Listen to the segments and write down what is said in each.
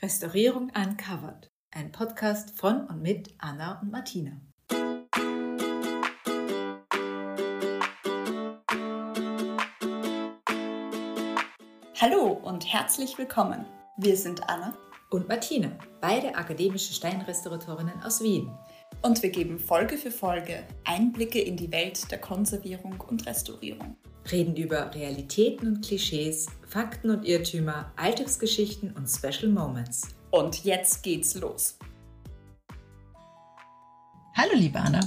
Restaurierung Uncovered, ein Podcast von und mit Anna und Martina. Hallo und herzlich willkommen. Wir sind Anna und Martina, beide akademische Steinrestauratorinnen aus Wien. Und wir geben Folge für Folge Einblicke in die Welt der Konservierung und Restaurierung. Reden über Realitäten und Klischees, Fakten und Irrtümer, Alltagsgeschichten und Special Moments. Und jetzt geht's los. Hallo liebe Anna.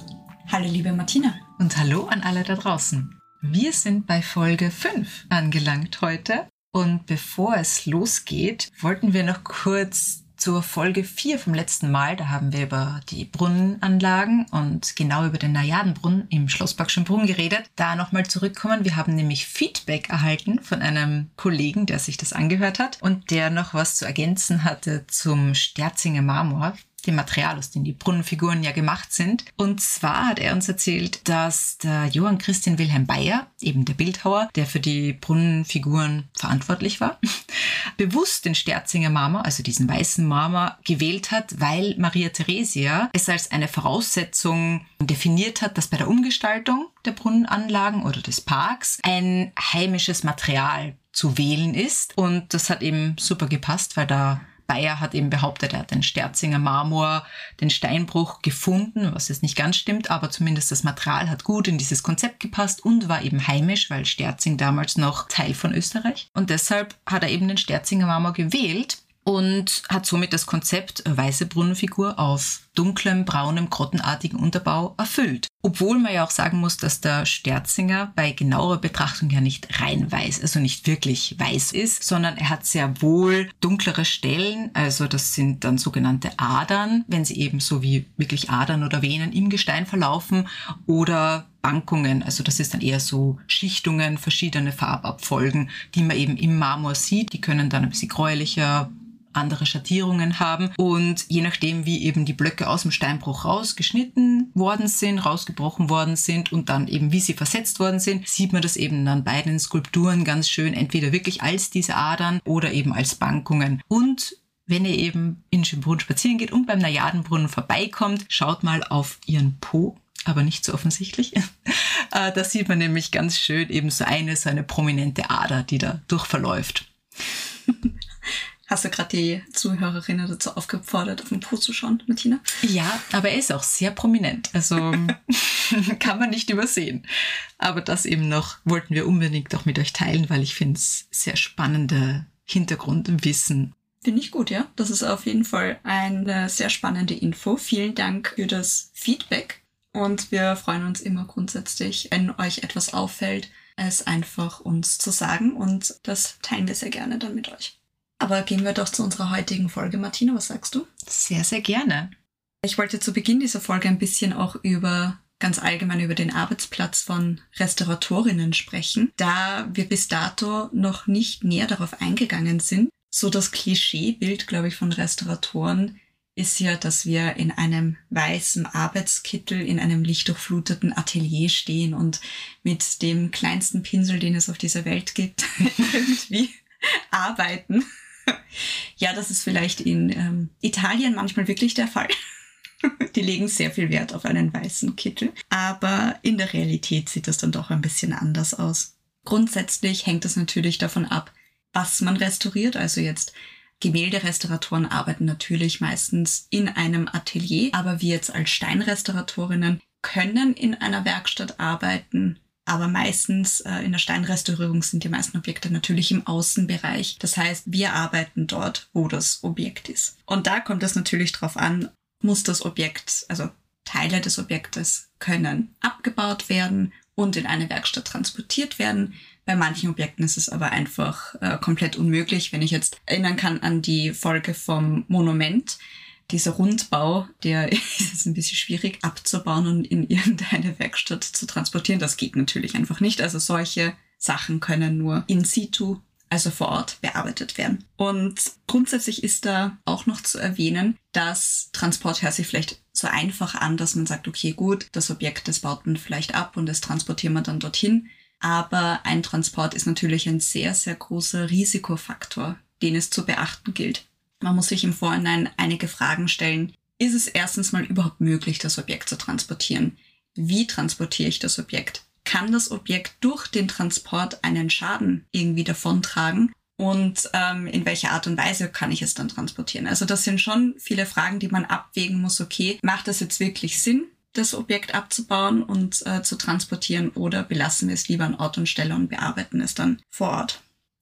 Hallo liebe Martina. Und hallo an alle da draußen. Wir sind bei Folge 5 angelangt heute. Und bevor es losgeht, wollten wir noch kurz zur Folge 4 vom letzten Mal. Da haben wir über die Brunnenanlagen und genau über den Najadenbrunnen im Schlossparkschen Brunnen geredet. Da nochmal zurückkommen. Wir haben nämlich Feedback erhalten von einem Kollegen, der sich das angehört hat und der noch was zu ergänzen hatte zum Sterzinger Marmor dem Material, aus dem die Brunnenfiguren ja gemacht sind. Und zwar hat er uns erzählt, dass der Johann Christian Wilhelm Bayer, eben der Bildhauer, der für die Brunnenfiguren verantwortlich war, bewusst den Sterzinger Marmor, also diesen weißen Marmor, gewählt hat, weil Maria Theresia es als eine Voraussetzung definiert hat, dass bei der Umgestaltung der Brunnenanlagen oder des Parks ein heimisches Material zu wählen ist. Und das hat eben super gepasst, weil da Bayer hat eben behauptet, er hat den Sterzinger Marmor, den Steinbruch gefunden, was jetzt nicht ganz stimmt, aber zumindest das Material hat gut in dieses Konzept gepasst und war eben heimisch, weil Sterzing damals noch Teil von Österreich. Und deshalb hat er eben den Sterzinger Marmor gewählt und hat somit das Konzept weiße Brunnenfigur auf dunklem, braunem, grottenartigen Unterbau erfüllt. Obwohl man ja auch sagen muss, dass der Sterzinger bei genauer Betrachtung ja nicht rein weiß, also nicht wirklich weiß ist, sondern er hat sehr wohl dunklere Stellen, also das sind dann sogenannte Adern, wenn sie eben so wie wirklich Adern oder Venen im Gestein verlaufen oder Bankungen, also das ist dann eher so Schichtungen, verschiedene Farbabfolgen, die man eben im Marmor sieht. Die können dann ein bisschen gräulicher, andere Schattierungen haben. Und je nachdem, wie eben die Blöcke aus dem Steinbruch rausgeschnitten worden sind, rausgebrochen worden sind und dann eben wie sie versetzt worden sind, sieht man das eben dann bei den Skulpturen ganz schön, entweder wirklich als diese Adern oder eben als Bankungen. Und wenn ihr eben in Schönbrunn spazieren geht und beim Najadenbrunnen vorbeikommt, schaut mal auf ihren Po aber nicht so offensichtlich. Äh, da sieht man nämlich ganz schön eben so eine, so eine prominente Ader, die da durchverläuft. Hast du gerade die Zuhörerinnen dazu aufgefordert, auf den Po zu schauen, Martina? Ja, aber er ist auch sehr prominent. Also kann man nicht übersehen. Aber das eben noch wollten wir unbedingt auch mit euch teilen, weil ich finde es sehr spannende Hintergrundwissen. Finde ich gut, ja. Das ist auf jeden Fall eine sehr spannende Info. Vielen Dank für das Feedback. Und wir freuen uns immer grundsätzlich, wenn euch etwas auffällt, es einfach uns zu sagen. Und das teilen wir sehr gerne dann mit euch. Aber gehen wir doch zu unserer heutigen Folge. Martina, was sagst du? Sehr, sehr gerne. Ich wollte zu Beginn dieser Folge ein bisschen auch über ganz allgemein über den Arbeitsplatz von Restauratorinnen sprechen, da wir bis dato noch nicht näher darauf eingegangen sind. So das Klischeebild, glaube ich, von Restauratoren ist ja, dass wir in einem weißen Arbeitskittel in einem lichtdurchfluteten Atelier stehen und mit dem kleinsten Pinsel, den es auf dieser Welt gibt, irgendwie arbeiten ja, das ist vielleicht in ähm, Italien manchmal wirklich der Fall. Die legen sehr viel Wert auf einen weißen Kittel. Aber in der Realität sieht das dann doch ein bisschen anders aus. Grundsätzlich hängt es natürlich davon ab, was man restauriert. Also jetzt Gemälderestauratoren arbeiten natürlich meistens in einem Atelier, aber wir jetzt als Steinrestauratorinnen können in einer Werkstatt arbeiten, aber meistens äh, in der Steinrestaurierung sind die meisten Objekte natürlich im Außenbereich. Das heißt, wir arbeiten dort, wo das Objekt ist. Und da kommt es natürlich darauf an, muss das Objekt, also Teile des Objektes können abgebaut werden und in eine Werkstatt transportiert werden. Bei manchen Objekten ist es aber einfach äh, komplett unmöglich. Wenn ich jetzt erinnern kann an die Folge vom Monument, dieser Rundbau, der ist ein bisschen schwierig abzubauen und in irgendeine Werkstatt zu transportieren. Das geht natürlich einfach nicht. Also solche Sachen können nur in situ, also vor Ort, bearbeitet werden. Und grundsätzlich ist da auch noch zu erwähnen, dass Transport hört sich vielleicht so einfach an, dass man sagt, okay, gut, das Objekt, das baut man vielleicht ab und das transportieren wir dann dorthin. Aber ein Transport ist natürlich ein sehr, sehr großer Risikofaktor, den es zu beachten gilt. Man muss sich im Vorhinein einige Fragen stellen. Ist es erstens mal überhaupt möglich, das Objekt zu transportieren? Wie transportiere ich das Objekt? Kann das Objekt durch den Transport einen Schaden irgendwie davontragen? Und ähm, in welcher Art und Weise kann ich es dann transportieren? Also das sind schon viele Fragen, die man abwägen muss. Okay, macht das jetzt wirklich Sinn? das Objekt abzubauen und äh, zu transportieren oder belassen wir es lieber an Ort und Stelle und bearbeiten es dann vor Ort.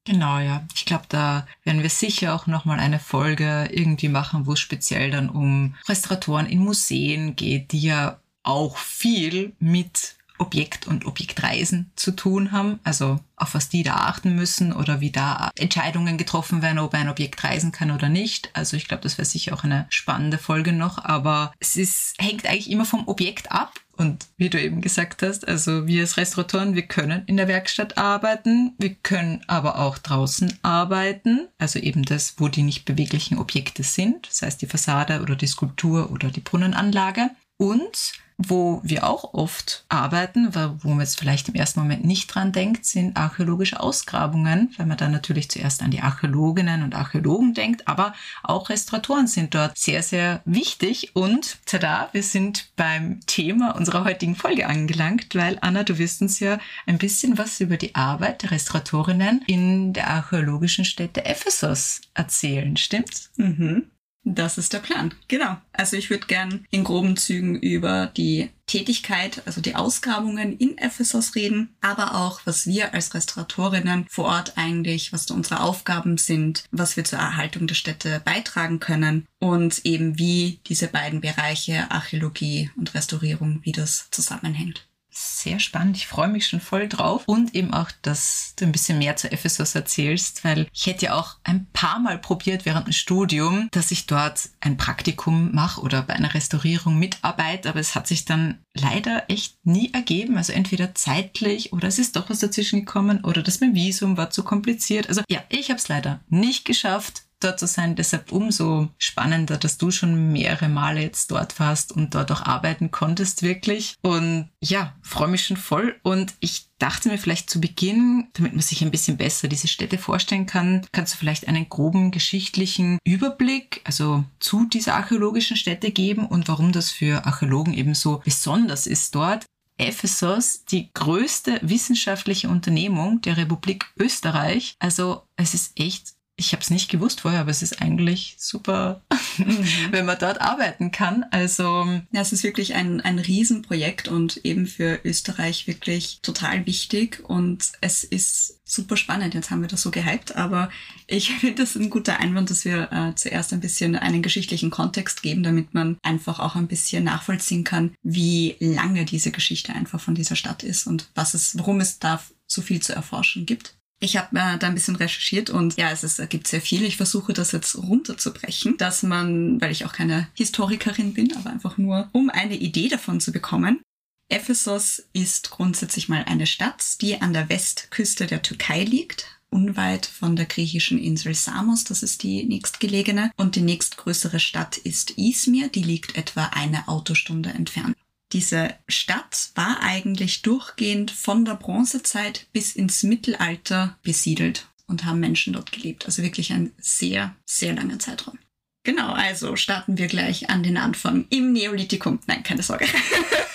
Genau, ja. Ich glaube, da werden wir sicher auch nochmal eine Folge irgendwie machen, wo es speziell dann um Restauratoren in Museen geht, die ja auch viel mit Objekt und Objektreisen zu tun haben, also auf was die da achten müssen oder wie da Entscheidungen getroffen werden, ob ein Objekt reisen kann oder nicht. Also ich glaube, das wäre sicher auch eine spannende Folge noch, aber es ist, hängt eigentlich immer vom Objekt ab. Und wie du eben gesagt hast, also wir als Restauratoren, wir können in der Werkstatt arbeiten, wir können aber auch draußen arbeiten, also eben das, wo die nicht beweglichen Objekte sind, das heißt die Fassade oder die Skulptur oder die Brunnenanlage. Und wo wir auch oft arbeiten, wo man jetzt vielleicht im ersten Moment nicht dran denkt, sind archäologische Ausgrabungen, weil man dann natürlich zuerst an die Archäologinnen und Archäologen denkt, aber auch Restauratoren sind dort sehr, sehr wichtig. Und tada, wir sind beim Thema unserer heutigen Folge angelangt, weil Anna, du wirst uns ja ein bisschen was über die Arbeit der Restauratorinnen in der archäologischen Stätte Ephesus erzählen, stimmt's? Mhm. Das ist der Plan, genau. Also ich würde gern in groben Zügen über die Tätigkeit, also die Ausgrabungen in Ephesus reden, aber auch, was wir als Restauratorinnen vor Ort eigentlich, was unsere Aufgaben sind, was wir zur Erhaltung der Städte beitragen können und eben wie diese beiden Bereiche Archäologie und Restaurierung, wie das zusammenhängt sehr spannend. Ich freue mich schon voll drauf. Und eben auch, dass du ein bisschen mehr zu Ephesus erzählst, weil ich hätte ja auch ein paar Mal probiert während dem Studium, dass ich dort ein Praktikum mache oder bei einer Restaurierung mitarbeite, aber es hat sich dann leider echt nie ergeben. Also entweder zeitlich oder es ist doch was dazwischen gekommen oder das mit Visum war zu kompliziert. Also ja, ich habe es leider nicht geschafft dort zu sein. Deshalb umso spannender, dass du schon mehrere Male jetzt dort warst und dort auch arbeiten konntest wirklich. Und ja, freue mich schon voll. Und ich dachte mir vielleicht zu Beginn, damit man sich ein bisschen besser diese Städte vorstellen kann, kannst du vielleicht einen groben geschichtlichen Überblick, also zu dieser archäologischen Stätte geben und warum das für Archäologen eben so besonders ist dort. Ephesus die größte wissenschaftliche Unternehmung der Republik Österreich. Also es ist echt ich habe es nicht gewusst vorher, aber es ist eigentlich super, mhm. wenn man dort arbeiten kann. Also ja, es ist wirklich ein, ein Riesenprojekt und eben für Österreich wirklich total wichtig und es ist super spannend. Jetzt haben wir das so gehypt, aber ich finde das ein guter Einwand, dass wir äh, zuerst ein bisschen einen geschichtlichen Kontext geben, damit man einfach auch ein bisschen nachvollziehen kann, wie lange diese Geschichte einfach von dieser Stadt ist und was es, warum es da so viel zu erforschen gibt. Ich habe äh, da ein bisschen recherchiert und ja, es, ist, es gibt sehr viel. Ich versuche das jetzt runterzubrechen, dass man, weil ich auch keine Historikerin bin, aber einfach nur, um eine Idee davon zu bekommen. Ephesus ist grundsätzlich mal eine Stadt, die an der Westküste der Türkei liegt, unweit von der griechischen Insel Samos, das ist die nächstgelegene. Und die nächstgrößere Stadt ist Izmir, die liegt etwa eine Autostunde entfernt. Diese Stadt war eigentlich durchgehend von der Bronzezeit bis ins Mittelalter besiedelt und haben Menschen dort gelebt. Also wirklich ein sehr, sehr langer Zeitraum. Genau, also starten wir gleich an den Anfang im Neolithikum. Nein, keine Sorge.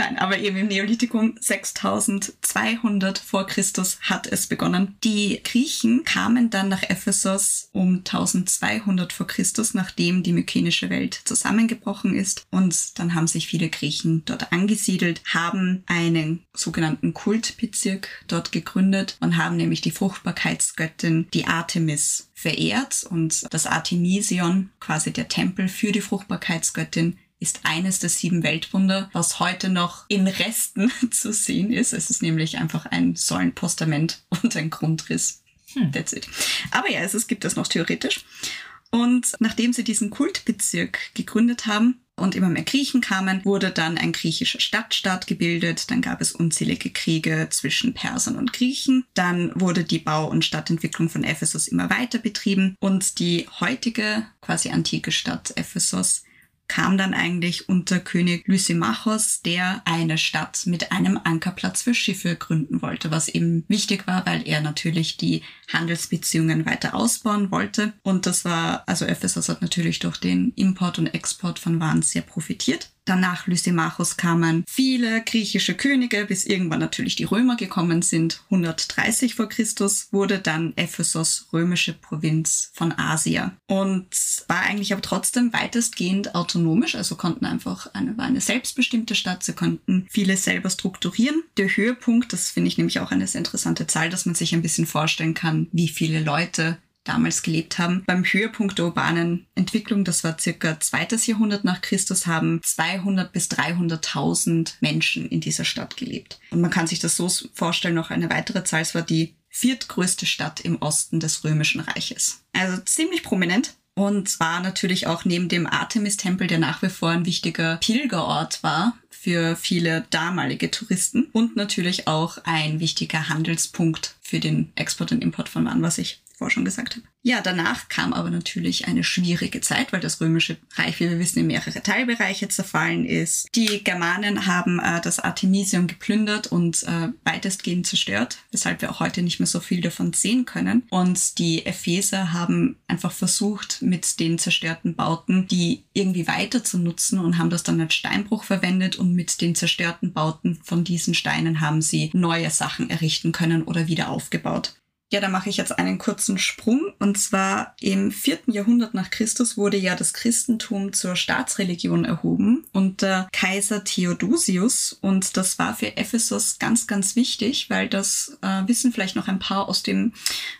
Nein, aber eben im Neolithikum 6200 vor Christus hat es begonnen. Die Griechen kamen dann nach Ephesus um 1200 vor Christus, nachdem die mykenische Welt zusammengebrochen ist. Und dann haben sich viele Griechen dort angesiedelt, haben einen sogenannten Kultbezirk dort gegründet und haben nämlich die Fruchtbarkeitsgöttin, die Artemis, verehrt und das Artemision, quasi der Tempel für die Fruchtbarkeitsgöttin, ist eines der sieben Weltwunder, was heute noch in Resten zu sehen ist. Es ist nämlich einfach ein Säulenpostament und ein Grundriss. Hm. That's it. Aber ja, es gibt das noch theoretisch. Und nachdem sie diesen Kultbezirk gegründet haben und immer mehr Griechen kamen, wurde dann ein griechischer Stadtstaat gebildet. Dann gab es unzählige Kriege zwischen Persern und Griechen. Dann wurde die Bau- und Stadtentwicklung von Ephesus immer weiter betrieben und die heutige quasi antike Stadt Ephesus kam dann eigentlich unter König Lysimachos, der eine Stadt mit einem Ankerplatz für Schiffe gründen wollte, was eben wichtig war, weil er natürlich die Handelsbeziehungen weiter ausbauen wollte. Und das war, also Ephesus hat natürlich durch den Import und Export von Waren sehr profitiert. Danach Lysimachos kamen viele griechische Könige, bis irgendwann natürlich die Römer gekommen sind. 130 vor Christus wurde dann Ephesus römische Provinz von Asia und war eigentlich aber trotzdem weitestgehend autonomisch, also konnten einfach eine, war eine selbstbestimmte Stadt, sie konnten vieles selber strukturieren. Der Höhepunkt, das finde ich nämlich auch eine sehr interessante Zahl, dass man sich ein bisschen vorstellen kann, wie viele Leute damals gelebt haben. Beim Höhepunkt der urbanen Entwicklung, das war circa zweites Jahrhundert nach Christus, haben 200 bis 300.000 Menschen in dieser Stadt gelebt. Und man kann sich das so vorstellen, noch eine weitere Zahl, es war die viertgrößte Stadt im Osten des Römischen Reiches. Also ziemlich prominent. Und war natürlich auch neben dem Artemis-Tempel, der nach wie vor ein wichtiger Pilgerort war für viele damalige Touristen und natürlich auch ein wichtiger Handelspunkt für den Export und Import von Waren, was ich vorher schon gesagt habe. Ja, danach kam aber natürlich eine schwierige Zeit, weil das römische Reich, wie wir wissen, in mehrere Teilbereiche zerfallen ist. Die Germanen haben äh, das Artemisium geplündert und äh, weitestgehend zerstört, weshalb wir auch heute nicht mehr so viel davon sehen können. Und die Epheser haben einfach versucht, mit den zerstörten Bauten die irgendwie weiter zu nutzen und haben das dann als Steinbruch verwendet und mit den zerstörten Bauten von diesen Steinen haben sie neue Sachen errichten können oder wieder aufgebaut. Ja, da mache ich jetzt einen kurzen Sprung. Und zwar im vierten Jahrhundert nach Christus wurde ja das Christentum zur Staatsreligion erhoben unter Kaiser Theodosius. Und das war für Ephesus ganz, ganz wichtig, weil das äh, wissen vielleicht noch ein paar aus dem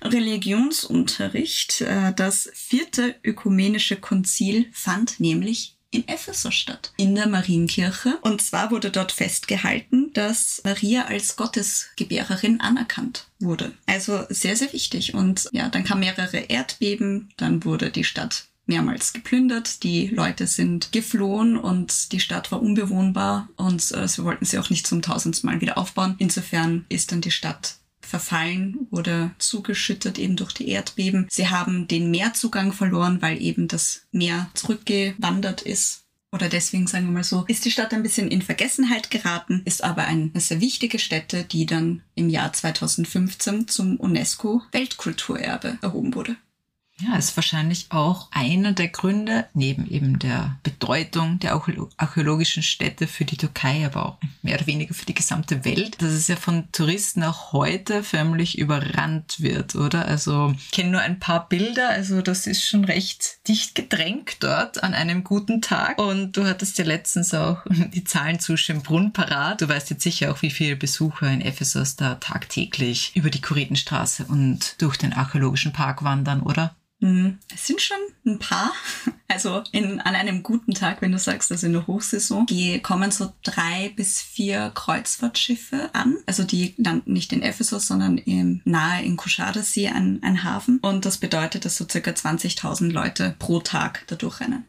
Religionsunterricht. Äh, das vierte ökumenische Konzil fand nämlich in Ephesus statt, in der Marienkirche. Und zwar wurde dort festgehalten, dass Maria als Gottesgebärerin anerkannt wurde. Also sehr, sehr wichtig. Und ja, dann kamen mehrere Erdbeben, dann wurde die Stadt mehrmals geplündert, die Leute sind geflohen und die Stadt war unbewohnbar und äh, sie wollten sie auch nicht zum tausendsten Mal wieder aufbauen. Insofern ist dann die Stadt verfallen oder zugeschüttet eben durch die Erdbeben. Sie haben den Meerzugang verloren, weil eben das Meer zurückgewandert ist. Oder deswegen sagen wir mal so, ist die Stadt ein bisschen in Vergessenheit geraten, ist aber eine sehr wichtige Stätte, die dann im Jahr 2015 zum UNESCO Weltkulturerbe erhoben wurde. Ja, ist wahrscheinlich auch einer der Gründe, neben eben der Bedeutung der archäologischen Städte für die Türkei, aber auch mehr oder weniger für die gesamte Welt, dass es ja von Touristen auch heute förmlich überrannt wird, oder? Also, ich kenne nur ein paar Bilder, also das ist schon recht dicht gedrängt dort an einem guten Tag. Und du hattest ja letztens auch die Zahlen zu Schönbrunn parat. Du weißt jetzt sicher auch, wie viele Besucher in Ephesus da tagtäglich über die Kuritenstraße und durch den archäologischen Park wandern, oder? Mhm. Es sind schon ein paar. Also in, an einem guten Tag, wenn du sagst, also in der Hochsaison, die kommen so drei bis vier Kreuzfahrtschiffe an. Also die landen nicht in Ephesus, sondern im, nahe in Kuschadasee ein, ein Hafen. Und das bedeutet, dass so circa 20.000 Leute pro Tag da durchrennen.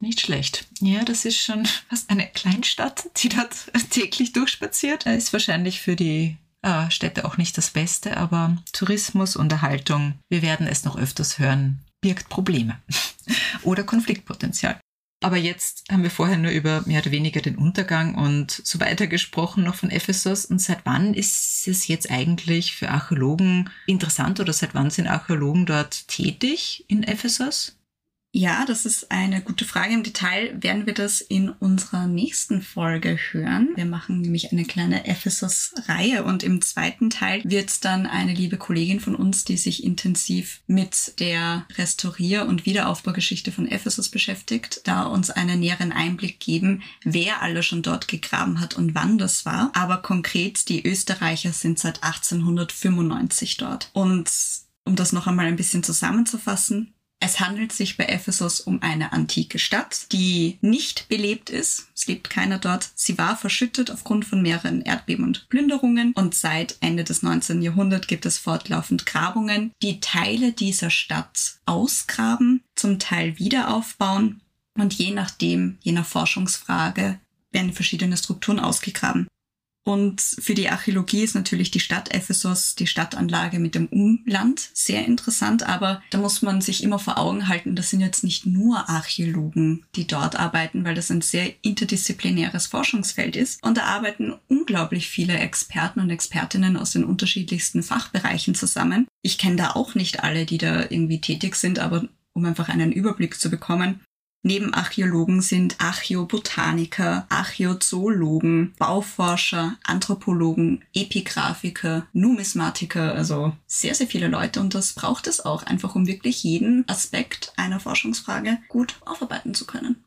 Nicht schlecht. Ja, das ist schon fast eine Kleinstadt, die dort täglich durchspaziert. Ist wahrscheinlich für die äh, Städte auch nicht das Beste, aber Tourismus, Unterhaltung, wir werden es noch öfters hören, birgt Probleme oder Konfliktpotenzial. Aber jetzt haben wir vorher nur über mehr oder weniger den Untergang und so weiter gesprochen noch von Ephesus. Und seit wann ist es jetzt eigentlich für Archäologen interessant oder seit wann sind Archäologen dort tätig in Ephesus? Ja, das ist eine gute Frage. Im Detail werden wir das in unserer nächsten Folge hören. Wir machen nämlich eine kleine Ephesus-Reihe und im zweiten Teil wird es dann eine liebe Kollegin von uns, die sich intensiv mit der Restaurier- und Wiederaufbaugeschichte von Ephesus beschäftigt, da uns einen näheren Einblick geben, wer alle schon dort gegraben hat und wann das war. Aber konkret, die Österreicher sind seit 1895 dort. Und um das noch einmal ein bisschen zusammenzufassen, es handelt sich bei Ephesus um eine antike Stadt, die nicht belebt ist. Es lebt keiner dort. Sie war verschüttet aufgrund von mehreren Erdbeben und Plünderungen und seit Ende des 19. Jahrhunderts gibt es fortlaufend Grabungen, die Teile dieser Stadt ausgraben, zum Teil wieder aufbauen und je nachdem, je nach Forschungsfrage, werden verschiedene Strukturen ausgegraben. Und für die Archäologie ist natürlich die Stadt Ephesus, die Stadtanlage mit dem Umland sehr interessant, aber da muss man sich immer vor Augen halten, das sind jetzt nicht nur Archäologen, die dort arbeiten, weil das ein sehr interdisziplinäres Forschungsfeld ist. Und da arbeiten unglaublich viele Experten und Expertinnen aus den unterschiedlichsten Fachbereichen zusammen. Ich kenne da auch nicht alle, die da irgendwie tätig sind, aber um einfach einen Überblick zu bekommen, Neben Archäologen sind Archäobotaniker, Archäozoologen, Bauforscher, Anthropologen, Epigraphiker, Numismatiker, also sehr, sehr viele Leute und das braucht es auch einfach, um wirklich jeden Aspekt einer Forschungsfrage gut aufarbeiten zu können.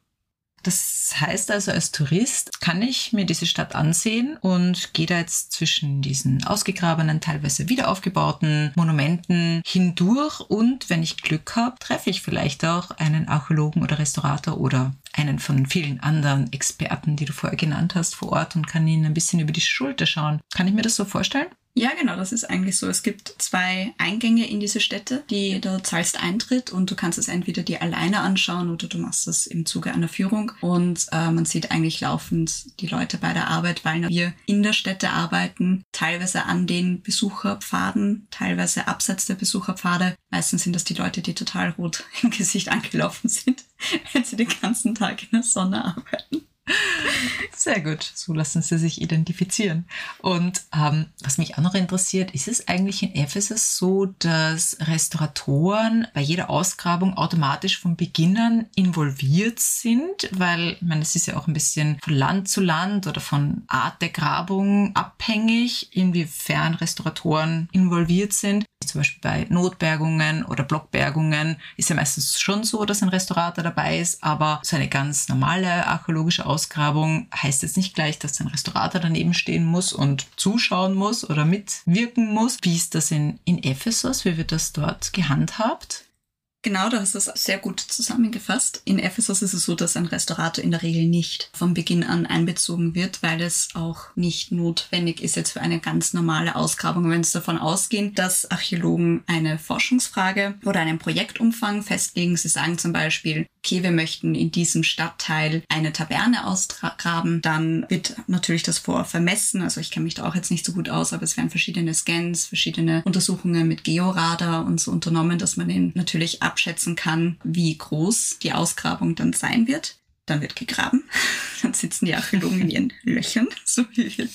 Das heißt also, als Tourist kann ich mir diese Stadt ansehen und gehe da jetzt zwischen diesen ausgegrabenen, teilweise wiederaufgebauten Monumenten hindurch und wenn ich Glück habe, treffe ich vielleicht auch einen Archäologen oder Restaurator oder einen von vielen anderen Experten, die du vorher genannt hast, vor Ort und kann ihnen ein bisschen über die Schulter schauen. Kann ich mir das so vorstellen? Ja, genau, das ist eigentlich so. Es gibt zwei Eingänge in diese Städte, die da zahlst Eintritt und du kannst es entweder dir alleine anschauen oder du machst es im Zuge einer Führung. Und äh, man sieht eigentlich laufend die Leute bei der Arbeit, weil wir in der Städte arbeiten, teilweise an den Besucherpfaden, teilweise abseits der Besucherpfade. Meistens sind das die Leute, die total rot im Gesicht angelaufen sind, wenn sie den ganzen Tag in der Sonne arbeiten. Sehr gut, so lassen sie sich identifizieren. Und ähm, was mich auch noch interessiert, ist es eigentlich in Ephesus so, dass Restauratoren bei jeder Ausgrabung automatisch von Beginn an involviert sind? Weil, ich meine, es ist ja auch ein bisschen von Land zu Land oder von Art der Grabung abhängig, inwiefern Restauratoren involviert sind. Zum Beispiel bei Notbergungen oder Blockbergungen ist ja meistens schon so, dass ein Restaurator dabei ist, aber so eine ganz normale archäologische Ausgrabung heißt jetzt nicht gleich, dass ein Restaurator daneben stehen muss und zuschauen muss oder mitwirken muss. Wie ist das in, in Ephesus? Wie wird das dort gehandhabt? Genau, du hast das sehr gut zusammengefasst. In Ephesus ist es so, dass ein Restaurator in der Regel nicht von Beginn an einbezogen wird, weil es auch nicht notwendig ist jetzt für eine ganz normale Ausgrabung. Wenn es davon ausgehen, dass Archäologen eine Forschungsfrage oder einen Projektumfang festlegen, sie sagen zum Beispiel, okay, wir möchten in diesem Stadtteil eine Taverne ausgraben, dann wird natürlich das vor vermessen. Also ich kenne mich da auch jetzt nicht so gut aus, aber es werden verschiedene Scans, verschiedene Untersuchungen mit Georadar und so unternommen, dass man den natürlich abschätzen kann, wie groß die Ausgrabung dann sein wird. Dann wird gegraben. Dann sitzen die Archäologen in ihren Löchern, so wie wir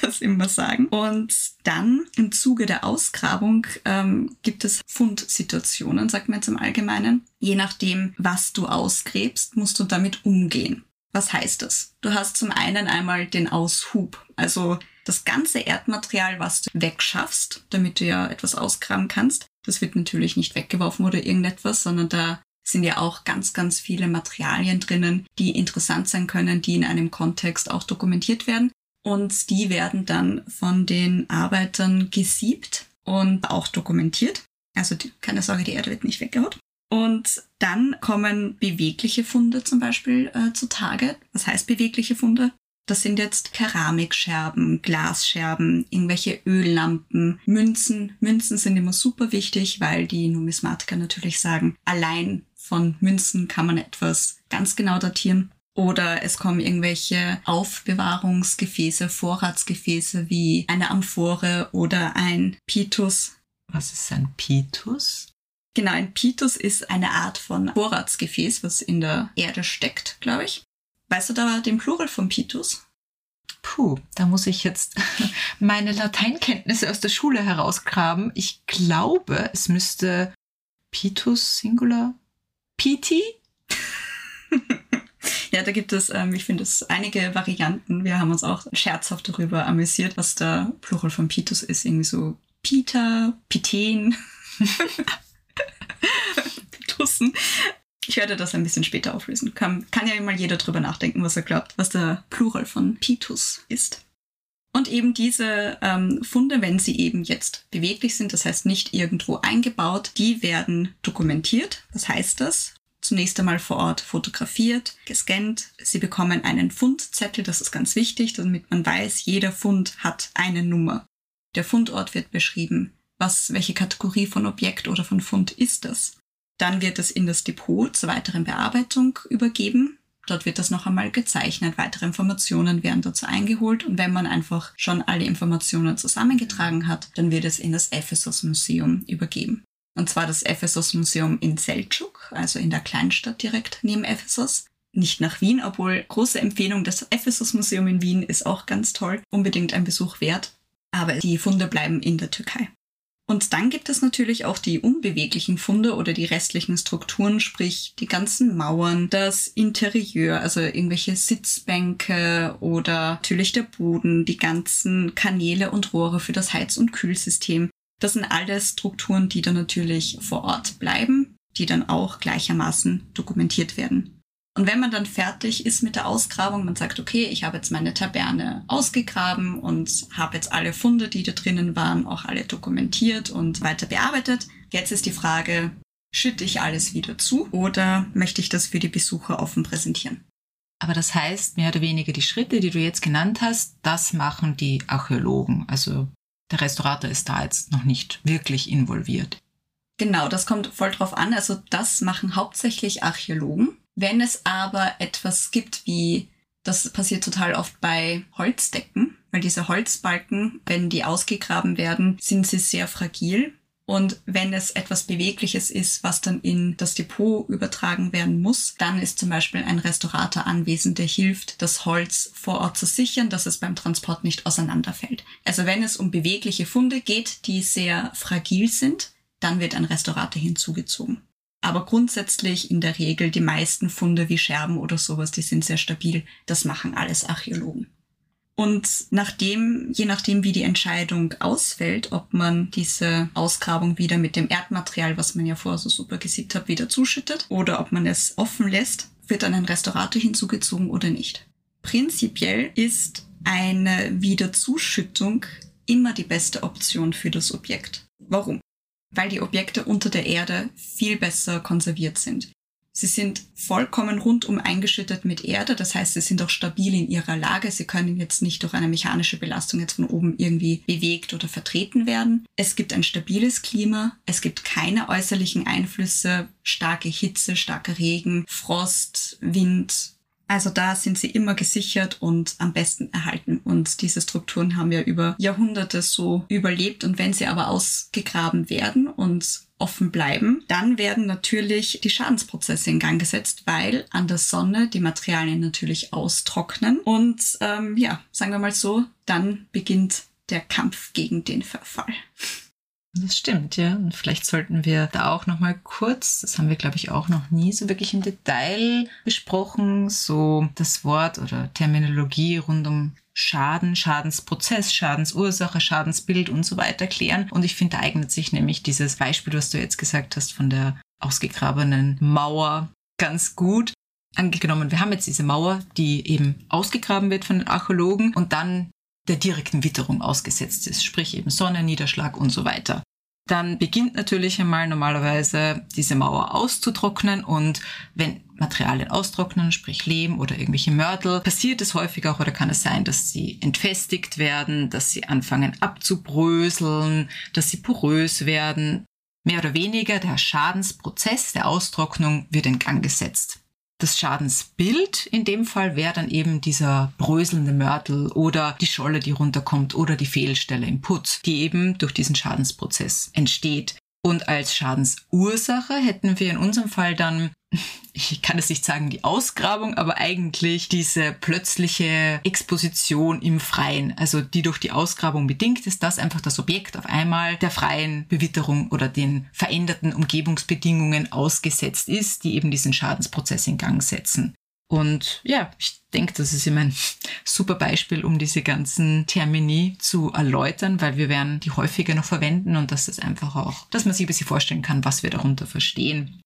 das immer sagen. Und dann im Zuge der Ausgrabung ähm, gibt es Fundsituationen, sagt man jetzt im Allgemeinen. Je nachdem, was du ausgräbst, musst du damit umgehen. Was heißt das? Du hast zum einen einmal den Aushub, also das ganze Erdmaterial, was du wegschaffst, damit du ja etwas ausgraben kannst. Das wird natürlich nicht weggeworfen oder irgendetwas, sondern da sind ja auch ganz, ganz viele Materialien drinnen, die interessant sein können, die in einem Kontext auch dokumentiert werden. Und die werden dann von den Arbeitern gesiebt und auch dokumentiert. Also die, keine Sorge, die Erde wird nicht weggehaut. Und dann kommen bewegliche Funde zum Beispiel äh, zutage. Was heißt bewegliche Funde? Das sind jetzt Keramikscherben, Glasscherben, irgendwelche Öllampen, Münzen. Münzen sind immer super wichtig, weil die Numismatiker natürlich sagen, allein von Münzen kann man etwas ganz genau datieren. Oder es kommen irgendwelche Aufbewahrungsgefäße, Vorratsgefäße wie eine Amphore oder ein Pitus. Was ist ein Pitus? Genau, ein Pitus ist eine Art von Vorratsgefäß, was in der Erde steckt, glaube ich. Weißt du da den Plural von Pitus? Puh, da muss ich jetzt meine Lateinkenntnisse aus der Schule herausgraben. Ich glaube, es müsste Pitus Singular Piti? Ja, da gibt es, ähm, ich finde es einige Varianten. Wir haben uns auch scherzhaft darüber amüsiert, was der Plural von Pitus ist. Irgendwie so Peter, Piten, Pitussen. Ich werde das ein bisschen später auflösen. Kann, kann ja mal jeder drüber nachdenken, was er glaubt, was der Plural von Pitus ist. Und eben diese ähm, Funde, wenn sie eben jetzt beweglich sind, das heißt nicht irgendwo eingebaut, die werden dokumentiert. Was heißt das? Zunächst einmal vor Ort fotografiert, gescannt. Sie bekommen einen Fundzettel, das ist ganz wichtig, damit man weiß, jeder Fund hat eine Nummer. Der Fundort wird beschrieben. Was, welche Kategorie von Objekt oder von Fund ist das? Dann wird es in das Depot zur weiteren Bearbeitung übergeben. Dort wird das noch einmal gezeichnet, weitere Informationen werden dazu eingeholt und wenn man einfach schon alle Informationen zusammengetragen hat, dann wird es in das Ephesus Museum übergeben. Und zwar das Ephesus Museum in Seltschuk, also in der Kleinstadt direkt neben Ephesus. Nicht nach Wien, obwohl große Empfehlung, das Ephesus Museum in Wien ist auch ganz toll, unbedingt ein Besuch wert. Aber die Funde bleiben in der Türkei. Und dann gibt es natürlich auch die unbeweglichen Funde oder die restlichen Strukturen, sprich die ganzen Mauern, das Interieur, also irgendwelche Sitzbänke oder natürlich der Boden, die ganzen Kanäle und Rohre für das Heiz- und Kühlsystem. Das sind alles Strukturen, die dann natürlich vor Ort bleiben, die dann auch gleichermaßen dokumentiert werden. Und wenn man dann fertig ist mit der Ausgrabung, man sagt, okay, ich habe jetzt meine Taverne ausgegraben und habe jetzt alle Funde, die da drinnen waren, auch alle dokumentiert und weiter bearbeitet. Jetzt ist die Frage, schütte ich alles wieder zu oder möchte ich das für die Besucher offen präsentieren? Aber das heißt, mehr oder weniger die Schritte, die du jetzt genannt hast, das machen die Archäologen. Also der Restaurator ist da jetzt noch nicht wirklich involviert. Genau, das kommt voll drauf an. Also das machen hauptsächlich Archäologen. Wenn es aber etwas gibt wie, das passiert total oft bei Holzdecken, weil diese Holzbalken, wenn die ausgegraben werden, sind sie sehr fragil. Und wenn es etwas Bewegliches ist, was dann in das Depot übertragen werden muss, dann ist zum Beispiel ein Restaurator anwesend, der hilft, das Holz vor Ort zu sichern, dass es beim Transport nicht auseinanderfällt. Also wenn es um bewegliche Funde geht, die sehr fragil sind, dann wird ein Restaurator hinzugezogen. Aber grundsätzlich in der Regel die meisten Funde wie Scherben oder sowas, die sind sehr stabil. Das machen alles Archäologen. Und nachdem, je nachdem, wie die Entscheidung ausfällt, ob man diese Ausgrabung wieder mit dem Erdmaterial, was man ja vorher so super gesiebt hat, wieder zuschüttet oder ob man es offen lässt, wird dann ein Restaurator hinzugezogen oder nicht. Prinzipiell ist eine Wiederzuschüttung immer die beste Option für das Objekt. Warum? Weil die Objekte unter der Erde viel besser konserviert sind. Sie sind vollkommen rundum eingeschüttet mit Erde, das heißt, sie sind auch stabil in ihrer Lage. Sie können jetzt nicht durch eine mechanische Belastung jetzt von oben irgendwie bewegt oder vertreten werden. Es gibt ein stabiles Klima, es gibt keine äußerlichen Einflüsse, starke Hitze, starker Regen, Frost, Wind, also da sind sie immer gesichert und am besten erhalten. Und diese Strukturen haben ja über Jahrhunderte so überlebt. Und wenn sie aber ausgegraben werden und offen bleiben, dann werden natürlich die Schadensprozesse in Gang gesetzt, weil an der Sonne die Materialien natürlich austrocknen. Und ähm, ja, sagen wir mal so, dann beginnt der Kampf gegen den Verfall. Das stimmt, ja. Und vielleicht sollten wir da auch noch mal kurz, das haben wir glaube ich auch noch nie so wirklich im Detail besprochen, so das Wort oder Terminologie rund um Schaden, Schadensprozess, Schadensursache, Schadensbild und so weiter klären. Und ich finde, da eignet sich nämlich dieses Beispiel, was du jetzt gesagt hast von der ausgegrabenen Mauer ganz gut. Angenommen, wir haben jetzt diese Mauer, die eben ausgegraben wird von den Archäologen und dann der direkten Witterung ausgesetzt ist, sprich eben Sonne, Niederschlag und so weiter. Dann beginnt natürlich einmal normalerweise diese Mauer auszutrocknen und wenn Materialien austrocknen, sprich Lehm oder irgendwelche Mörtel, passiert es häufig auch oder kann es sein, dass sie entfestigt werden, dass sie anfangen abzubröseln, dass sie porös werden. Mehr oder weniger der Schadensprozess der Austrocknung wird in Gang gesetzt. Das Schadensbild in dem Fall wäre dann eben dieser bröselnde Mörtel oder die Scholle, die runterkommt oder die Fehlstelle im Putz, die eben durch diesen Schadensprozess entsteht. Und als Schadensursache hätten wir in unserem Fall dann, ich kann es nicht sagen, die Ausgrabung, aber eigentlich diese plötzliche Exposition im Freien, also die durch die Ausgrabung bedingt ist, dass einfach das Objekt auf einmal der freien Bewitterung oder den veränderten Umgebungsbedingungen ausgesetzt ist, die eben diesen Schadensprozess in Gang setzen. Und ja, ich denke, das ist immer ein super Beispiel, um diese ganzen Termini zu erläutern, weil wir werden die häufiger noch verwenden und das ist einfach auch, dass man sich ein bisschen vorstellen kann, was wir darunter verstehen.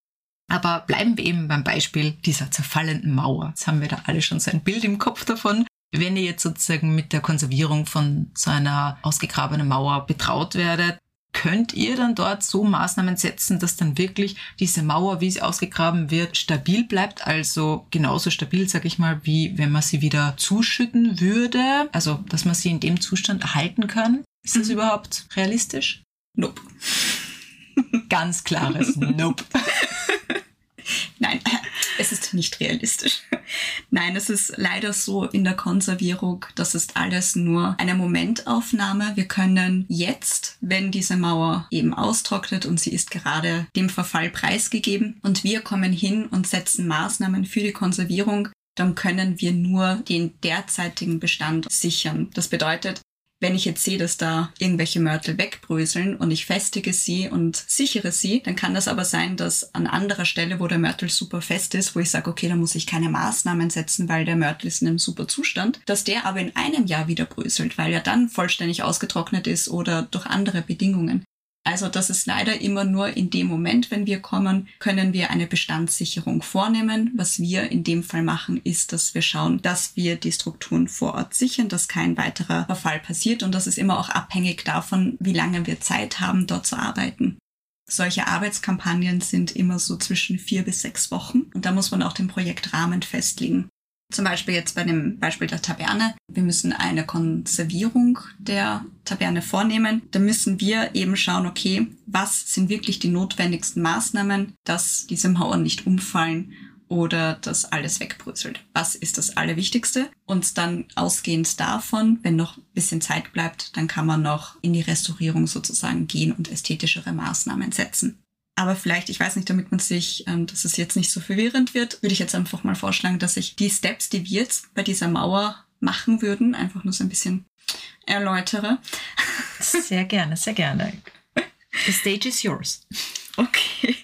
Aber bleiben wir eben beim Beispiel dieser zerfallenden Mauer. Jetzt haben wir da alle schon so ein Bild im Kopf davon. Wenn ihr jetzt sozusagen mit der Konservierung von so einer ausgegrabenen Mauer betraut werdet, könnt ihr dann dort so Maßnahmen setzen, dass dann wirklich diese Mauer, wie sie ausgegraben wird, stabil bleibt, also genauso stabil, sag ich mal, wie wenn man sie wieder zuschütten würde, also dass man sie in dem Zustand erhalten kann. Ist das mhm. überhaupt realistisch? Nope. Ganz klares Nope. Nein, es ist nicht realistisch. Nein, es ist leider so in der Konservierung, das ist alles nur eine Momentaufnahme. Wir können jetzt, wenn diese Mauer eben austrocknet und sie ist gerade dem Verfall preisgegeben und wir kommen hin und setzen Maßnahmen für die Konservierung, dann können wir nur den derzeitigen Bestand sichern. Das bedeutet, wenn ich jetzt sehe, dass da irgendwelche Mörtel wegbröseln und ich festige sie und sichere sie, dann kann das aber sein, dass an anderer Stelle, wo der Mörtel super fest ist, wo ich sage, okay, da muss ich keine Maßnahmen setzen, weil der Mörtel ist in einem super Zustand, dass der aber in einem Jahr wieder bröselt, weil er dann vollständig ausgetrocknet ist oder durch andere Bedingungen. Also das ist leider immer nur in dem Moment, wenn wir kommen, können wir eine Bestandssicherung vornehmen. Was wir in dem Fall machen, ist, dass wir schauen, dass wir die Strukturen vor Ort sichern, dass kein weiterer Verfall passiert. Und das ist immer auch abhängig davon, wie lange wir Zeit haben, dort zu arbeiten. Solche Arbeitskampagnen sind immer so zwischen vier bis sechs Wochen und da muss man auch den Projektrahmen festlegen. Zum Beispiel jetzt bei dem Beispiel der Taverne. Wir müssen eine Konservierung der Taverne vornehmen. Da müssen wir eben schauen, okay, was sind wirklich die notwendigsten Maßnahmen, dass diese Mauern nicht umfallen oder dass alles wegbröselt. Was ist das Allerwichtigste? Und dann ausgehend davon, wenn noch ein bisschen Zeit bleibt, dann kann man noch in die Restaurierung sozusagen gehen und ästhetischere Maßnahmen setzen. Aber vielleicht, ich weiß nicht, damit man sich, ähm, dass es jetzt nicht so verwirrend wird, würde ich jetzt einfach mal vorschlagen, dass ich die Steps, die wir jetzt bei dieser Mauer machen würden, einfach nur so ein bisschen erläutere. Sehr gerne, sehr gerne. The stage is yours. Okay.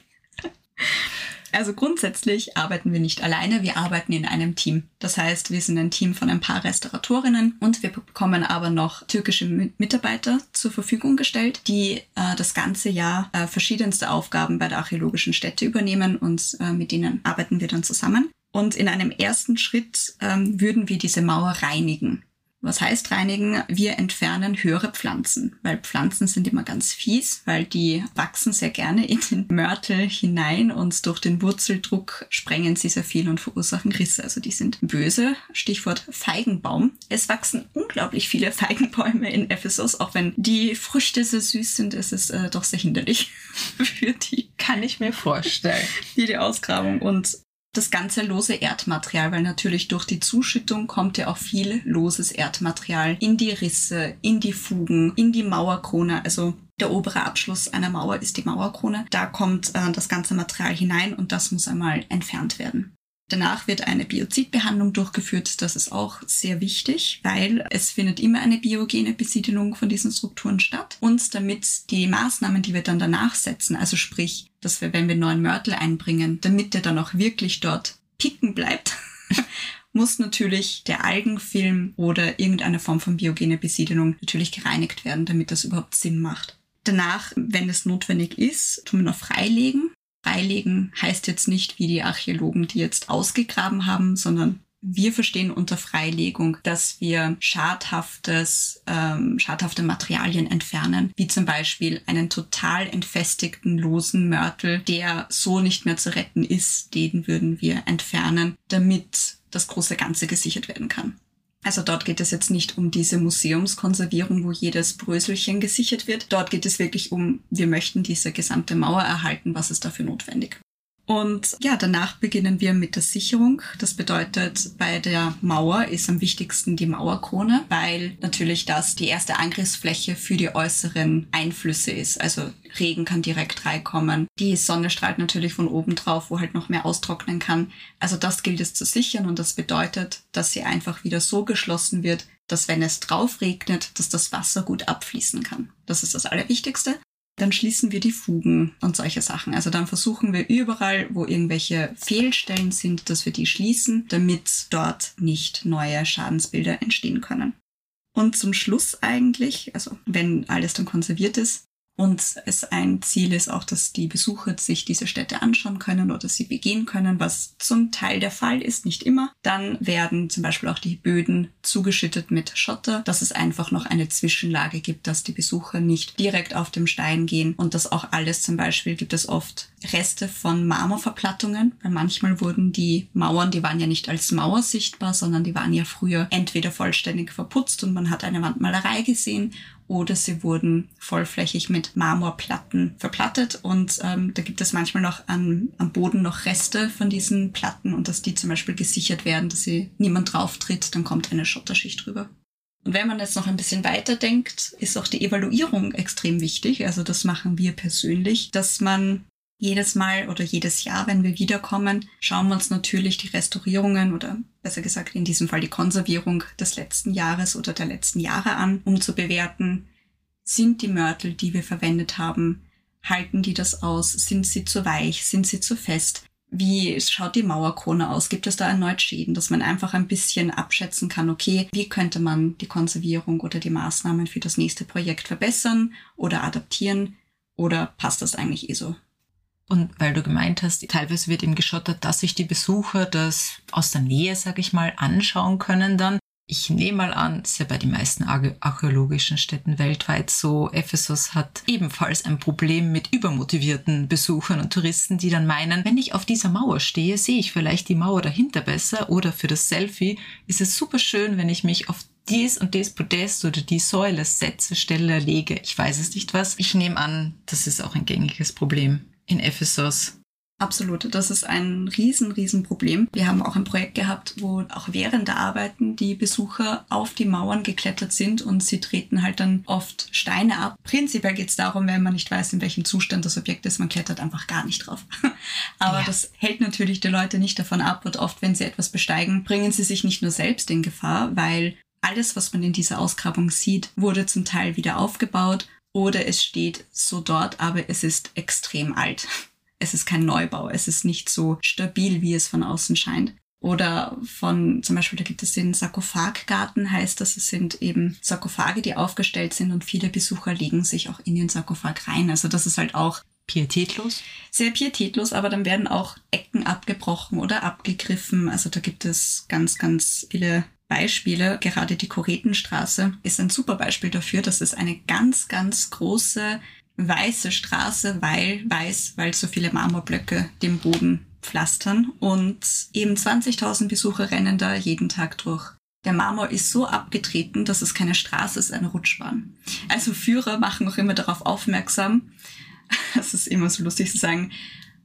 Also grundsätzlich arbeiten wir nicht alleine, wir arbeiten in einem Team. Das heißt, wir sind ein Team von ein paar Restauratorinnen und wir bekommen aber noch türkische Mitarbeiter zur Verfügung gestellt, die äh, das ganze Jahr äh, verschiedenste Aufgaben bei der archäologischen Stätte übernehmen und äh, mit denen arbeiten wir dann zusammen. Und in einem ersten Schritt ähm, würden wir diese Mauer reinigen. Was heißt reinigen? Wir entfernen höhere Pflanzen, weil Pflanzen sind immer ganz fies, weil die wachsen sehr gerne in den Mörtel hinein und durch den Wurzeldruck sprengen sie sehr viel und verursachen Risse. Also die sind böse. Stichwort Feigenbaum. Es wachsen unglaublich viele Feigenbäume in Ephesus, auch wenn die Früchte so süß sind, ist es äh, doch sehr hinderlich für die. Kann ich mir vorstellen. Die, die Ausgrabung. Und das ganze lose Erdmaterial, weil natürlich durch die Zuschüttung kommt ja auch viel loses Erdmaterial in die Risse, in die Fugen, in die Mauerkrone. Also der obere Abschluss einer Mauer ist die Mauerkrone. Da kommt äh, das ganze Material hinein und das muss einmal entfernt werden. Danach wird eine Biozidbehandlung durchgeführt. Das ist auch sehr wichtig, weil es findet immer eine biogene Besiedelung von diesen Strukturen statt. Und damit die Maßnahmen, die wir dann danach setzen, also sprich, dass wir, wenn wir neuen Mörtel einbringen, damit der dann auch wirklich dort picken bleibt, muss natürlich der Algenfilm oder irgendeine Form von biogene Besiedelung natürlich gereinigt werden, damit das überhaupt Sinn macht. Danach, wenn es notwendig ist, tun wir noch freilegen. Freilegen heißt jetzt nicht wie die Archäologen, die jetzt ausgegraben haben, sondern wir verstehen unter Freilegung, dass wir schadhaftes, ähm, schadhafte Materialien entfernen, wie zum Beispiel einen total entfestigten losen Mörtel, der so nicht mehr zu retten ist, den würden wir entfernen, damit das große Ganze gesichert werden kann. Also dort geht es jetzt nicht um diese Museumskonservierung, wo jedes Bröselchen gesichert wird. Dort geht es wirklich um, wir möchten diese gesamte Mauer erhalten, was ist dafür notwendig. Und ja, danach beginnen wir mit der Sicherung. Das bedeutet, bei der Mauer ist am wichtigsten die Mauerkrone, weil natürlich das die erste Angriffsfläche für die äußeren Einflüsse ist. Also Regen kann direkt reinkommen. Die Sonne strahlt natürlich von oben drauf, wo halt noch mehr austrocknen kann. Also das gilt es zu sichern und das bedeutet, dass sie einfach wieder so geschlossen wird, dass wenn es drauf regnet, dass das Wasser gut abfließen kann. Das ist das Allerwichtigste dann schließen wir die Fugen und solche Sachen. Also dann versuchen wir überall, wo irgendwelche Fehlstellen sind, dass wir die schließen, damit dort nicht neue Schadensbilder entstehen können. Und zum Schluss eigentlich, also wenn alles dann konserviert ist, und es ein Ziel ist auch, dass die Besucher sich diese Städte anschauen können oder sie begehen können, was zum Teil der Fall ist, nicht immer. Dann werden zum Beispiel auch die Böden zugeschüttet mit Schotter, dass es einfach noch eine Zwischenlage gibt, dass die Besucher nicht direkt auf dem Stein gehen und dass auch alles zum Beispiel gibt es oft Reste von Marmorverplattungen, weil manchmal wurden die Mauern, die waren ja nicht als Mauer sichtbar, sondern die waren ja früher entweder vollständig verputzt und man hat eine Wandmalerei gesehen oder sie wurden vollflächig mit Marmorplatten verplattet und ähm, da gibt es manchmal noch an, am Boden noch Reste von diesen Platten und dass die zum Beispiel gesichert werden, dass sie niemand drauf tritt, dann kommt eine Schotterschicht drüber. Und wenn man jetzt noch ein bisschen weiter denkt, ist auch die Evaluierung extrem wichtig. Also das machen wir persönlich, dass man jedes Mal oder jedes Jahr, wenn wir wiederkommen, schauen wir uns natürlich die Restaurierungen oder besser gesagt in diesem Fall die Konservierung des letzten Jahres oder der letzten Jahre an, um zu bewerten, sind die Mörtel, die wir verwendet haben, halten die das aus? Sind sie zu weich? Sind sie zu fest? Wie schaut die Mauerkrone aus? Gibt es da erneut Schäden, dass man einfach ein bisschen abschätzen kann, okay, wie könnte man die Konservierung oder die Maßnahmen für das nächste Projekt verbessern oder adaptieren? Oder passt das eigentlich eh so? Und weil du gemeint hast, teilweise wird eben geschottert, dass sich die Besucher das aus der Nähe, sag ich mal, anschauen können dann. Ich nehme mal an, ist ja bei den meisten archäologischen Städten weltweit so. Ephesus hat ebenfalls ein Problem mit übermotivierten Besuchern und Touristen, die dann meinen, wenn ich auf dieser Mauer stehe, sehe ich vielleicht die Mauer dahinter besser oder für das Selfie ist es super schön, wenn ich mich auf dies und das Podest oder die Säule setze, stelle, lege. Ich weiß es nicht was. Ich nehme an, das ist auch ein gängiges Problem in Ephesus. Absolut, das ist ein riesen, riesen Problem. Wir haben auch ein Projekt gehabt, wo auch während der Arbeiten die Besucher auf die Mauern geklettert sind und sie treten halt dann oft Steine ab. Prinzipiell geht es darum, wenn man nicht weiß, in welchem Zustand das Objekt ist, man klettert einfach gar nicht drauf. Aber ja. das hält natürlich die Leute nicht davon ab und oft, wenn sie etwas besteigen, bringen sie sich nicht nur selbst in Gefahr, weil alles, was man in dieser Ausgrabung sieht, wurde zum Teil wieder aufgebaut oder es steht so dort, aber es ist extrem alt. Es ist kein Neubau, es ist nicht so stabil, wie es von außen scheint. Oder von, zum Beispiel, da gibt es den Sarkophaggarten, heißt das, es sind eben Sarkophage, die aufgestellt sind und viele Besucher legen sich auch in den Sarkophag rein. Also das ist halt auch Pietätlos? Sehr pietätlos, aber dann werden auch Ecken abgebrochen oder abgegriffen. Also da gibt es ganz, ganz viele Beispiele. Gerade die Koretenstraße ist ein super Beispiel dafür. Das ist eine ganz, ganz große weiße Straße, weil weiß, weil so viele Marmorblöcke den Boden pflastern und eben 20.000 Besucher rennen da jeden Tag durch. Der Marmor ist so abgetreten, dass es keine Straße ist, eine Rutschbahn. Also Führer machen auch immer darauf aufmerksam. Es ist immer so lustig zu sagen,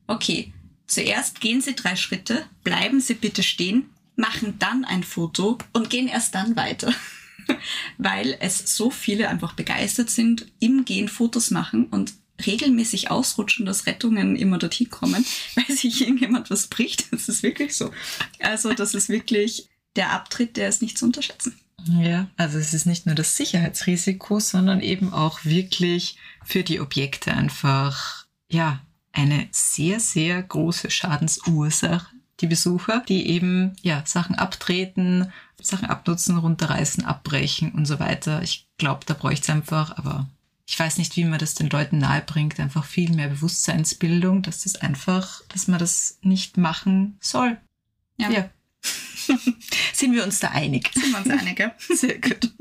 okay, zuerst gehen Sie drei Schritte, bleiben Sie bitte stehen, machen dann ein Foto und gehen erst dann weiter. Weil es so viele einfach begeistert sind, im Gehen Fotos machen und regelmäßig ausrutschen, dass Rettungen immer dorthin kommen, weil sich irgendjemand was bricht. Das ist wirklich so. Also das ist wirklich der Abtritt, der ist nicht zu unterschätzen. Ja, also es ist nicht nur das Sicherheitsrisiko, sondern eben auch wirklich für die Objekte einfach, ja, eine sehr, sehr große Schadensursache die Besucher, die eben ja Sachen abtreten, Sachen abnutzen, runterreißen, abbrechen und so weiter. Ich glaube, da bräuchte es einfach, aber ich weiß nicht, wie man das den Leuten nahebringt, einfach viel mehr Bewusstseinsbildung, dass das einfach, dass man das nicht machen soll. Ja. ja. Sind wir uns da einig? Sind wir uns einig, ja? Sehr gut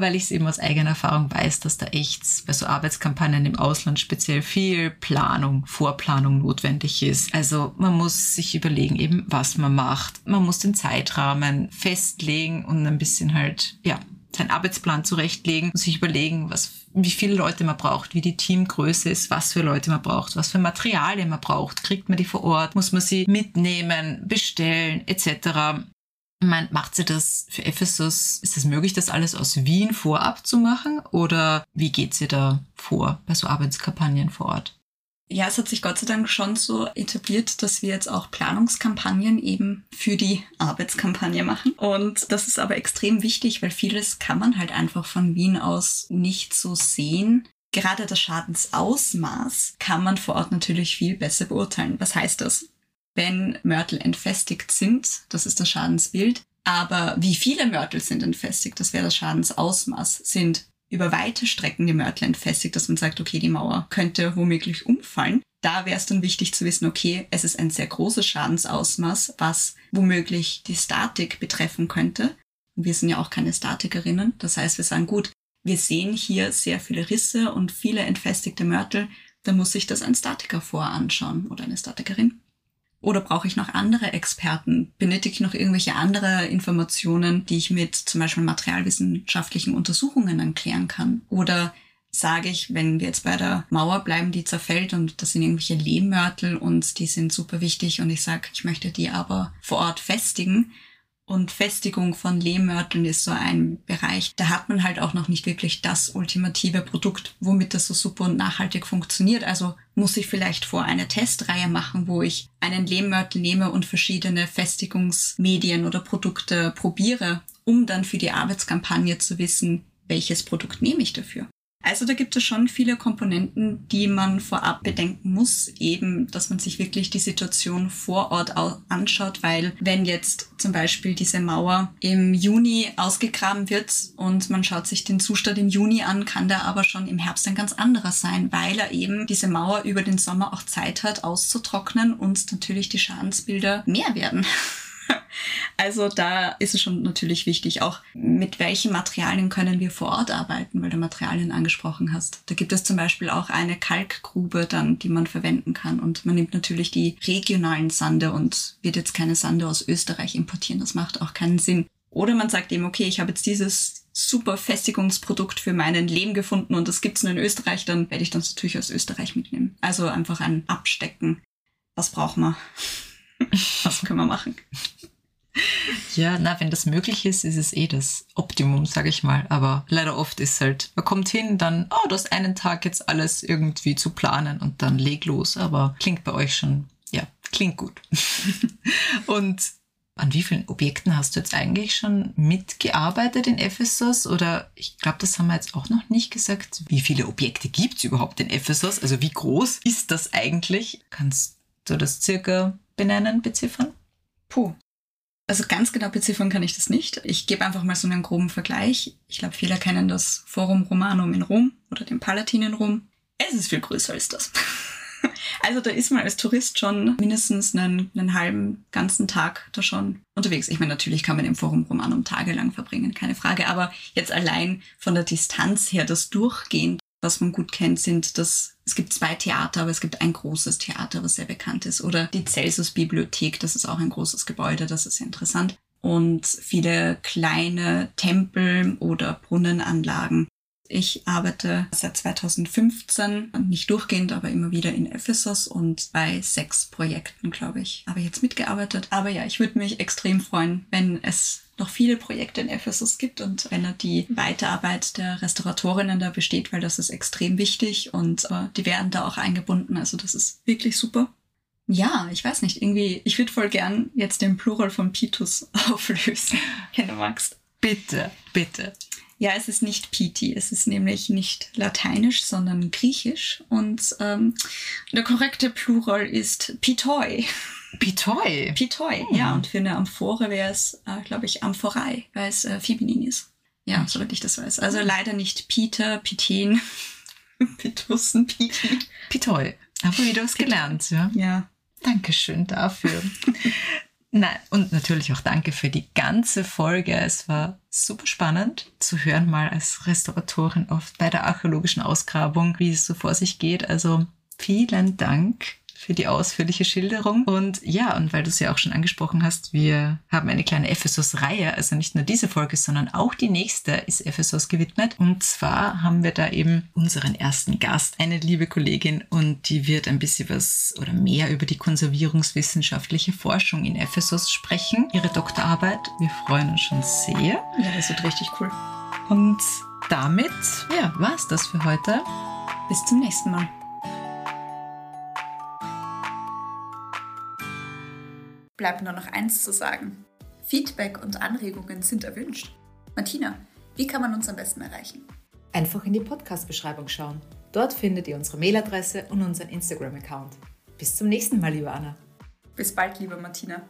weil ich es eben aus eigener Erfahrung weiß, dass da echt bei so Arbeitskampagnen im Ausland speziell viel Planung, Vorplanung notwendig ist. Also man muss sich überlegen eben, was man macht. Man muss den Zeitrahmen festlegen und ein bisschen halt, ja, seinen Arbeitsplan zurechtlegen, muss sich überlegen, was, wie viele Leute man braucht, wie die Teamgröße ist, was für Leute man braucht, was für Materialien man braucht, kriegt man die vor Ort, muss man sie mitnehmen, bestellen etc. Man macht sie das für Ephesus? Ist es möglich, das alles aus Wien vorab zu machen? Oder wie geht sie da vor bei so Arbeitskampagnen vor Ort? Ja, es hat sich Gott sei Dank schon so etabliert, dass wir jetzt auch Planungskampagnen eben für die Arbeitskampagne machen. Und das ist aber extrem wichtig, weil vieles kann man halt einfach von Wien aus nicht so sehen. Gerade das Schadensausmaß kann man vor Ort natürlich viel besser beurteilen. Was heißt das? Wenn Mörtel entfestigt sind. Das ist das Schadensbild. Aber wie viele Mörtel sind entfestigt, das wäre das Schadensausmaß, sind über weite Strecken die Mörtel entfestigt, dass man sagt, okay, die Mauer könnte womöglich umfallen. Da wäre es dann wichtig zu wissen, okay, es ist ein sehr großes Schadensausmaß, was womöglich die Statik betreffen könnte. Wir sind ja auch keine Statikerinnen. Das heißt, wir sagen, gut, wir sehen hier sehr viele Risse und viele entfestigte Mörtel. Da muss sich das ein Statiker voranschauen oder eine Statikerin. Oder brauche ich noch andere Experten? Benötige ich noch irgendwelche andere Informationen, die ich mit zum Beispiel materialwissenschaftlichen Untersuchungen dann klären kann? Oder sage ich, wenn wir jetzt bei der Mauer bleiben, die zerfällt und das sind irgendwelche Lehmmörtel und die sind super wichtig und ich sage, ich möchte die aber vor Ort festigen, und Festigung von Lehmmörteln ist so ein Bereich, da hat man halt auch noch nicht wirklich das ultimative Produkt, womit das so super und nachhaltig funktioniert. Also muss ich vielleicht vor eine Testreihe machen, wo ich einen Lehmmörtel nehme und verschiedene Festigungsmedien oder Produkte probiere, um dann für die Arbeitskampagne zu wissen, welches Produkt nehme ich dafür. Also da gibt es schon viele Komponenten, die man vorab bedenken muss, eben, dass man sich wirklich die Situation vor Ort anschaut, weil wenn jetzt zum Beispiel diese Mauer im Juni ausgegraben wird und man schaut sich den Zustand im Juni an, kann der aber schon im Herbst ein ganz anderer sein, weil er eben diese Mauer über den Sommer auch Zeit hat auszutrocknen und natürlich die Schadensbilder mehr werden. Also da ist es schon natürlich wichtig, auch mit welchen Materialien können wir vor Ort arbeiten, weil du Materialien angesprochen hast. Da gibt es zum Beispiel auch eine Kalkgrube dann, die man verwenden kann. Und man nimmt natürlich die regionalen Sande und wird jetzt keine Sande aus Österreich importieren. Das macht auch keinen Sinn. Oder man sagt eben, okay, ich habe jetzt dieses super Festigungsprodukt für meinen Lehm gefunden und das gibt's nur in Österreich, dann werde ich das natürlich aus Österreich mitnehmen. Also einfach ein Abstecken. Was brauchen wir? Was können wir machen? Ja, na, wenn das möglich ist, ist es eh das Optimum, sage ich mal. Aber leider oft ist halt, man kommt hin, dann, oh, du hast einen Tag jetzt alles irgendwie zu planen und dann leg los. Aber klingt bei euch schon, ja, klingt gut. und an wie vielen Objekten hast du jetzt eigentlich schon mitgearbeitet in Ephesus? Oder ich glaube, das haben wir jetzt auch noch nicht gesagt. Wie viele Objekte gibt es überhaupt in Ephesus? Also wie groß ist das eigentlich? Kannst du das circa benennen, beziffern? Puh. Also ganz genau beziffern kann ich das nicht. Ich gebe einfach mal so einen groben Vergleich. Ich glaube, viele kennen das Forum Romanum in Rom oder den Palatin in Rom. Es ist viel größer als das. Also da ist man als Tourist schon mindestens einen, einen halben ganzen Tag da schon unterwegs. Ich meine, natürlich kann man im Forum Romanum tagelang verbringen, keine Frage. Aber jetzt allein von der Distanz her, das Durchgehen was man gut kennt, sind, dass es gibt zwei Theater, aber es gibt ein großes Theater, was sehr bekannt ist. Oder die Celsus-Bibliothek, das ist auch ein großes Gebäude, das ist sehr interessant. Und viele kleine Tempel oder Brunnenanlagen. Ich arbeite seit 2015, nicht durchgehend, aber immer wieder in Ephesus und bei sechs Projekten, glaube ich, habe ich jetzt mitgearbeitet. Aber ja, ich würde mich extrem freuen, wenn es noch viele Projekte in Ephesus gibt und wenn die Weiterarbeit der Restauratorinnen da besteht, weil das ist extrem wichtig und äh, die werden da auch eingebunden. Also das ist wirklich super. Ja, ich weiß nicht, irgendwie, ich würde voll gern jetzt den Plural von Pitus auflösen, wenn du magst. Bitte, bitte. Ja, es ist nicht Piti, es ist nämlich nicht lateinisch, sondern griechisch und ähm, der korrekte Plural ist Pitoi. Pitoi. Pitoi, hm. ja. Und für eine Amphore wäre es, äh, glaube ich, Amphorei, weil es äh, feminin ist. Ja, hm. soweit ich das weiß. Also leider nicht Peter, Piten, Pitussen, Piti. Pitoi. Aber wieder was gelernt, ja. Ja. Dankeschön dafür. Nein, und natürlich auch danke für die ganze Folge. Es war super spannend zu hören, mal als Restauratorin oft bei der archäologischen Ausgrabung, wie es so vor sich geht. Also vielen Dank für die ausführliche Schilderung. Und ja, und weil du es ja auch schon angesprochen hast, wir haben eine kleine Ephesus-Reihe, also nicht nur diese Folge, sondern auch die nächste ist Ephesus gewidmet. Und zwar haben wir da eben unseren ersten Gast, eine liebe Kollegin, und die wird ein bisschen was oder mehr über die konservierungswissenschaftliche Forschung in Ephesus sprechen, ihre Doktorarbeit. Wir freuen uns schon sehr. Ja, das wird richtig cool. Und damit, ja, war es das für heute. Bis zum nächsten Mal. Bleibt nur noch eins zu sagen. Feedback und Anregungen sind erwünscht. Martina, wie kann man uns am besten erreichen? Einfach in die Podcast-Beschreibung schauen. Dort findet ihr unsere Mailadresse und unseren Instagram-Account. Bis zum nächsten Mal, liebe Anna. Bis bald, liebe Martina.